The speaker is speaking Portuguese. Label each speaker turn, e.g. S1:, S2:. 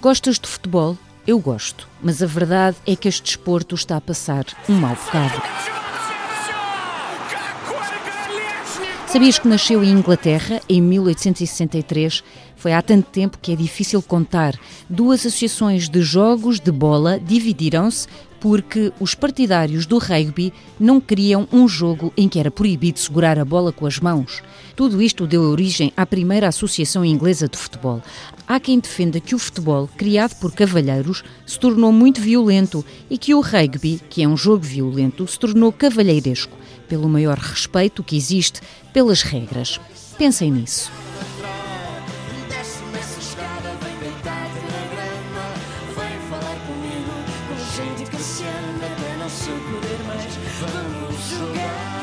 S1: Gostas de futebol? Eu gosto, mas a verdade é que este desporto está a passar um mau bocado. Sabias que nasceu em Inglaterra em 1863? Foi há tanto tempo que é difícil contar. Duas associações de jogos de bola dividiram-se porque os partidários do rugby não queriam um jogo em que era proibido segurar a bola com as mãos. Tudo isto deu origem à primeira Associação Inglesa de Futebol. Há quem defenda que o futebol, criado por cavalheiros, se tornou muito violento e que o rugby, que é um jogo violento, se tornou cavalheiresco, pelo maior respeito que existe pelas regras. Pensem nisso. Gente que se anda até não se poder mais. Vamos jogar.